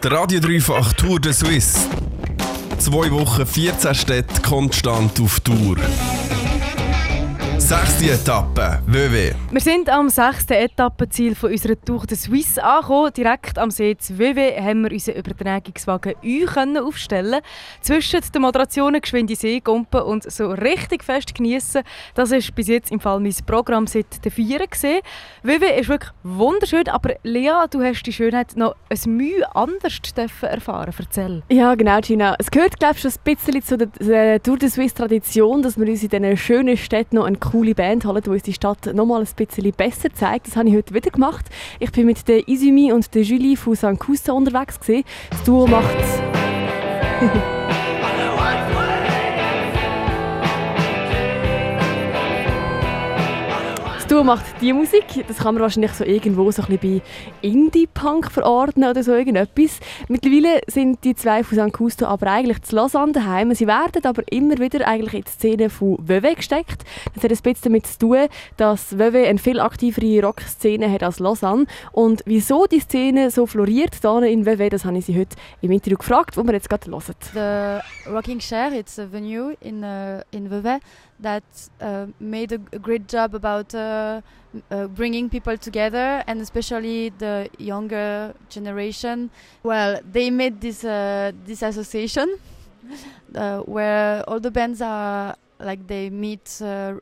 Der Radio Dreifach Tour de Suisse. Zwei Wochen, 14 Städte konstant auf Tour. Sechste Etappe, WW. Wir sind am sechsten Etappenziel von unserer Tour de Suisse angekommen. Direkt am See WW haben wir unseren Übertragungswagen U können aufstellen. Zwischen den Moderationen geschwinde Seegumpen und so richtig fest genießen. Das ist bis jetzt im Fall mein Programm seit der Vier gesehen. WW ist wirklich wunderschön, aber Lea, du hast die Schönheit noch ein Mühe anders erfahren. Erzähl. Ja, genau, Gina. Es gehört, glaube ich, schon ein bisschen zu der Tour de Suisse Tradition, dass wir uns in diesen schönen Städten noch einen coole Band holen, die uns die Stadt noch mal ein bisschen besser zeigt. Das habe ich heute wieder gemacht. Ich bin mit der Izumi und der Julie von St. Cousin unterwegs. Gewesen. Das Duo macht... Duo macht die Musik. Das kann man wahrscheinlich so irgendwo so ein bisschen bei Indie-Punk verordnen oder so irgendetwas. Mittlerweile sind die zwei von St. Cousteau aber eigentlich zu Lausanne daheim. Sie werden aber immer wieder eigentlich in die Szene von Veve gesteckt. Das hat ein bisschen damit zu tun, dass Veve eine viel aktivere Rockszene hat als Lausanne. Und wieso die Szene so floriert hier in Veve, das habe ich sie heute im Interview gefragt, wo wir jetzt gerade hören. The Rocking Chair, it's a venue in, uh, in Vevey. That uh, made a, great job about uh, uh, bringing people together and especially the younger generation. Well, they made this uh, this association uh, where all the bands are like they meet uh,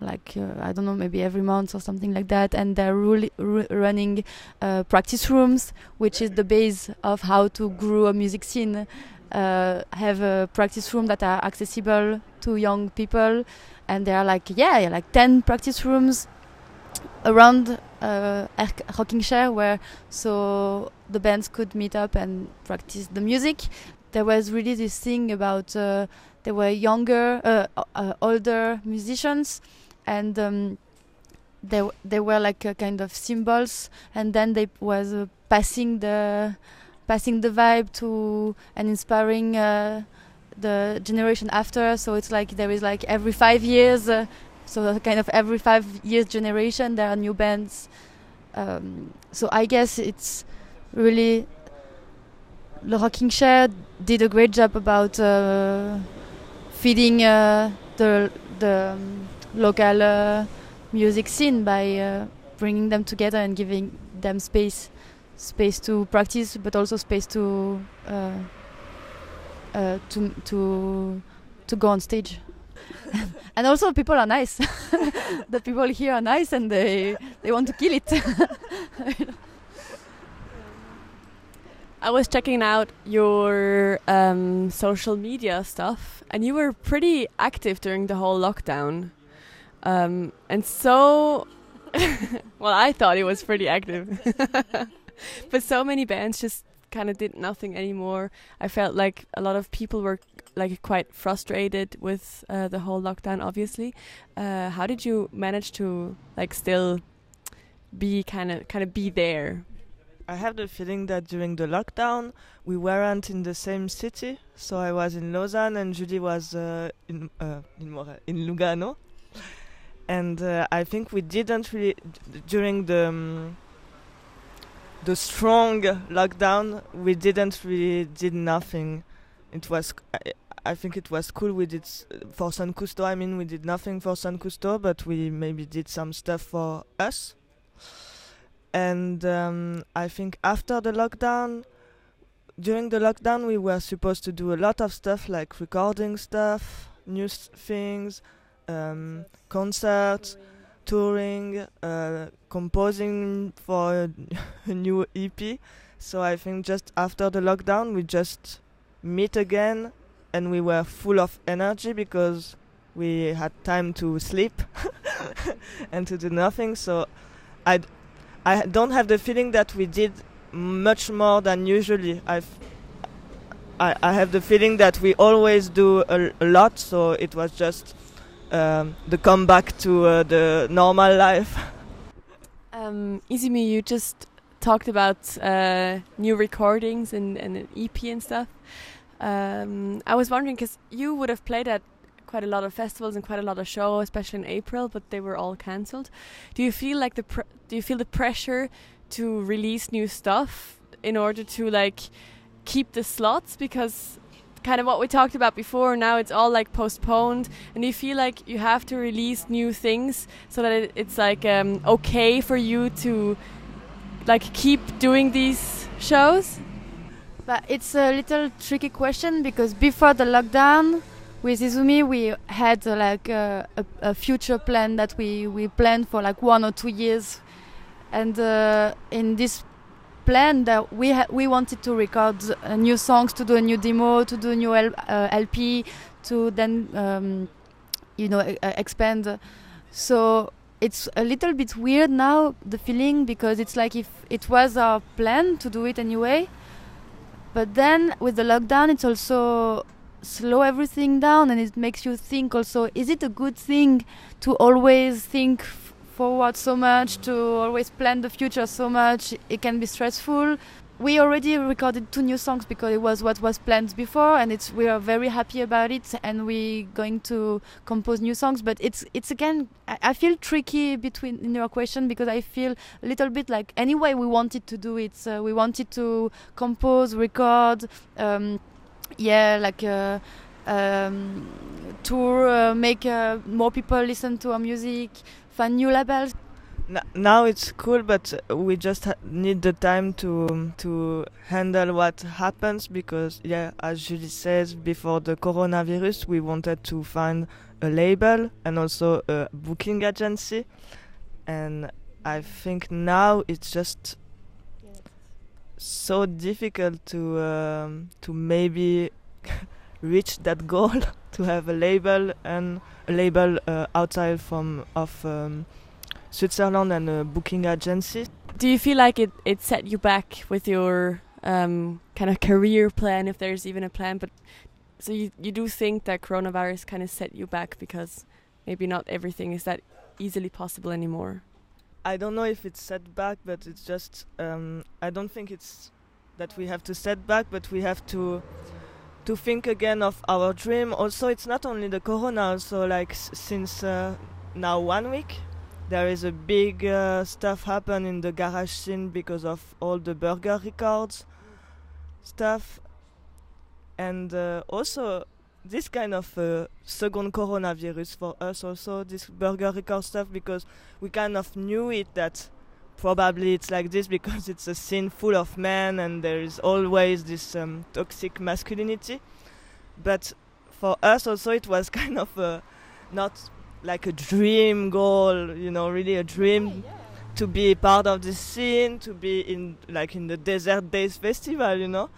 like I don't know maybe every month or something like that, and they're really running practice rooms, which is the base of how to grow a music scene uh, have a practice room that are accessible to young people, and there are like yeah, like ten practice rooms around uh, Rocking Chair where so the bands could meet up and practice the music. There was really this thing about uh, there were younger, uh, uh older musicians, and um, they they were like a kind of symbols, and then they was uh, passing the passing the vibe to and inspiring uh, the generation after. So it's like there is like every five years, uh, so kind of every five years generation there are new bands. Um, so I guess it's really Rocking Chair did a great job about uh, feeding uh, the the um, local uh, music scene by uh, bringing them together and giving them space space to practice, but also space to uh, uh, to to to go on stage. and also people are nice. the people here are nice and they they want to kill it. I was checking out your um, social media stuff, and you were pretty active during the whole lockdown. Um, and so, well, I thought it was pretty active. but so many bands just kind of did nothing anymore. I felt like a lot of people were like quite frustrated with uh, the whole lockdown. Obviously, uh, how did you manage to like still be kind of kind of be there? I have the feeling that during the lockdown we weren't in the same city. So I was in Lausanne and Julie was uh, in uh, in, in Lugano, and uh, I think we didn't really during the. Um, the strong lockdown, we didn't really did nothing. It was, I, I think it was cool. We did for Sun Cousto. I mean, we did nothing for Sun Cousto, but we maybe did some stuff for us. And um, I think after the lockdown, during the lockdown, we were supposed to do a lot of stuff like recording stuff, new things, um, concerts touring, uh, composing for a new EP. So I think just after the lockdown, we just meet again, and we were full of energy because we had time to sleep and to do nothing. So I, I don't have the feeling that we did much more than usually. I've, I, I have the feeling that we always do a, a lot. So it was just um, the comeback to uh, the normal life. Um, Isumi, you just talked about uh, new recordings and, and an EP and stuff. Um, I was wondering because you would have played at quite a lot of festivals and quite a lot of shows, especially in April, but they were all cancelled. Do you feel like the do you feel the pressure to release new stuff in order to like keep the slots because kind of what we talked about before. Now it's all like postponed and you feel like you have to release new things so that it, it's like um, okay for you to like keep doing these shows. But it's a little tricky question because before the lockdown, with Isumi, we had uh, like uh, a, a future plan that we, we planned for like one or two years, and uh, in this plan that we ha- we wanted to record uh, new songs, to do a new demo, to do a new L- uh, LP, to then um, you know expand. So it's a little bit weird now the feeling because it's like if it was our plan to do it anyway but then with the lockdown it's also slow everything down and it makes you think also is it a good thing to always think forward so much to always plan the future so much it can be stressful. We already recorded two new songs because it was what was planned before and it's we are very happy about it and we're going to compose new songs. But it's it's again I, feel tricky between in your question because i feel a little bit like anyway we wanted to do it. Uh, we wanted to compose record um, yeah like uh, um, tour uh, make uh, more people listen to our music find new labels? Now it's cool, but we just need the time to to handle what happens because yeah, as Julie says, before the coronavirus, we wanted to find a label and also a booking agency, and I think now it's just so difficult to um, to maybe reach that goal to have a label and a label uh, outside from of um, Switzerland and a booking agency. do you feel like it, it set you back with your um, kind of career plan if there's even a plan but so you, you do think that coronavirus kind of set you back because maybe not everything is that easily possible anymore I don't know if it's set back, but it's just um, I don't think it's that we have to set back, but we have to to think again of our dream. Also, it's not only the corona. Also, like s- since uh, now one week, there is a big uh, stuff happen in the garage scene because of all the burger records stuff, and uh, also this kind of uh, second coronavirus for us. Also, this burger record stuff because we kind of knew it that probably it's like this because it's a scene full of men and there is always this um, toxic masculinity. But for us also it was kind of a, not like a dream goal, you know, really a dream to be part of this scene, to be in like in the Desert Daze Festival, you know,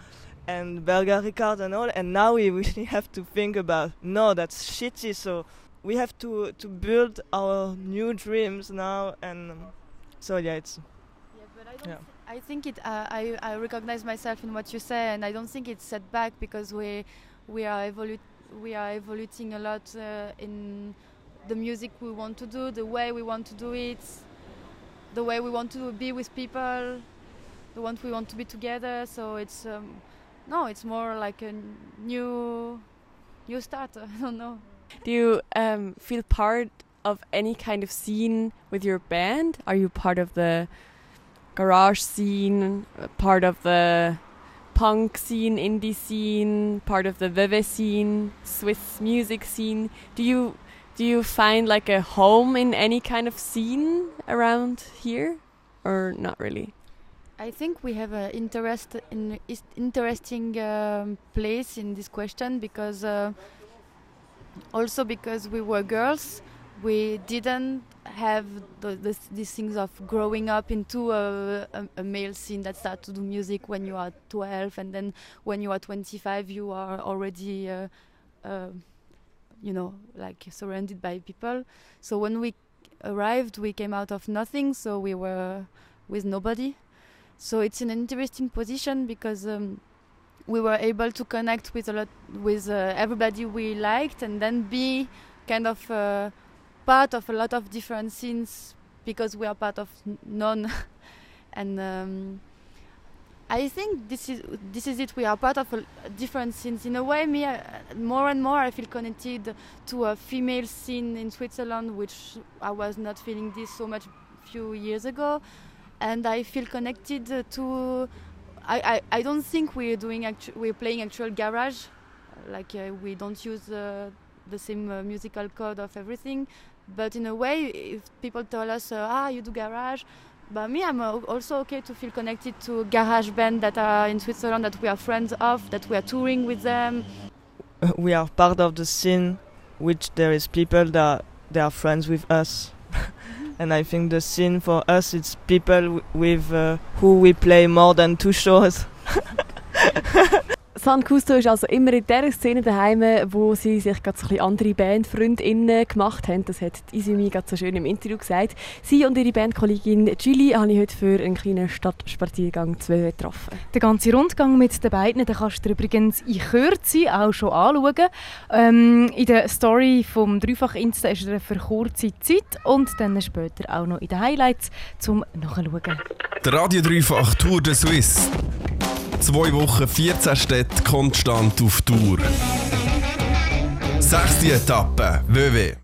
and Burger Record and all. And now we really have to think about no, that's shitty. So we have to to build our new dreams now, and um, so yeah, it's Yeah, but I don't. Yeah. thi- I think it. Uh, I I recognize myself in what you say, and I don't think it's set back because we we are evolu- we are evoluting a lot uh, in the music we want to do, the way we want to do it, the way we want to be with people, the way we want to be together. So it's um, no, it's more like a n- new new start. I don't know. do you um, feel part of any kind of scene with your band? Are you part of the garage scene part of the punk scene indie scene part of the Vevey scene swiss music scene? Do you do you find like a home in any kind of scene around here? Or not really? I think we have an interest in interesting um, place in this question because uh, also because we were girls, we didn't have the, the, these things of growing up into a, a, a male scene that start to do music when you are 12 and then when you are 25 you are already uh, uh, you know like surrounded by people. So when we arrived we came out of nothing so we were with nobody. So it's an interesting position because um, we were able to connect with a lot with uh, everybody we liked and then be kind of uh, part of a lot of different scenes because we are part of none and um, I think this is this is it. We are part of a, a different scenes. In a way, me uh, more and more I feel connected to a female scene in Switzerland, which I was not feeling this so much few years ago and I feel connected uh, to I, I, I don't think we're doing actu- we're playing actual garage, like uh, we don't use uh, the same uh, musical code of everything. But in a way, if people tell us, uh, ah, you do garage, but me, I'm uh, also okay to feel connected to garage band that are in Switzerland that we are friends of, that we are touring with them. we are part of the scene, which there is people that they are friends with us. and I think the scene for us, it's people w- with uh, who we play more than two shows. San Custo ist also immer in der Szene daheim, wo sie sich gerade so ein bisschen andere Bandfreundinnen gemacht haben. Das hat Isumi gerade so schön im Interview gesagt. Sie und ihre Bandkollegin Julie habe ich heute für einen kleinen Stadtspaziergang zu getroffen. Den ganzen Rundgang mit den beiden den kannst du dir übrigens in Kürze auch schon anschauen. Ähm, in der Story vom Dreifach Insta ist er für kurze Zeit und dann später auch noch in den Highlights zum Nachschauen. Der Radio Dreifach Tour de Suisse. Zwei Wochen, 14 Städte konstant auf Tour. Sechste Etappe, WW.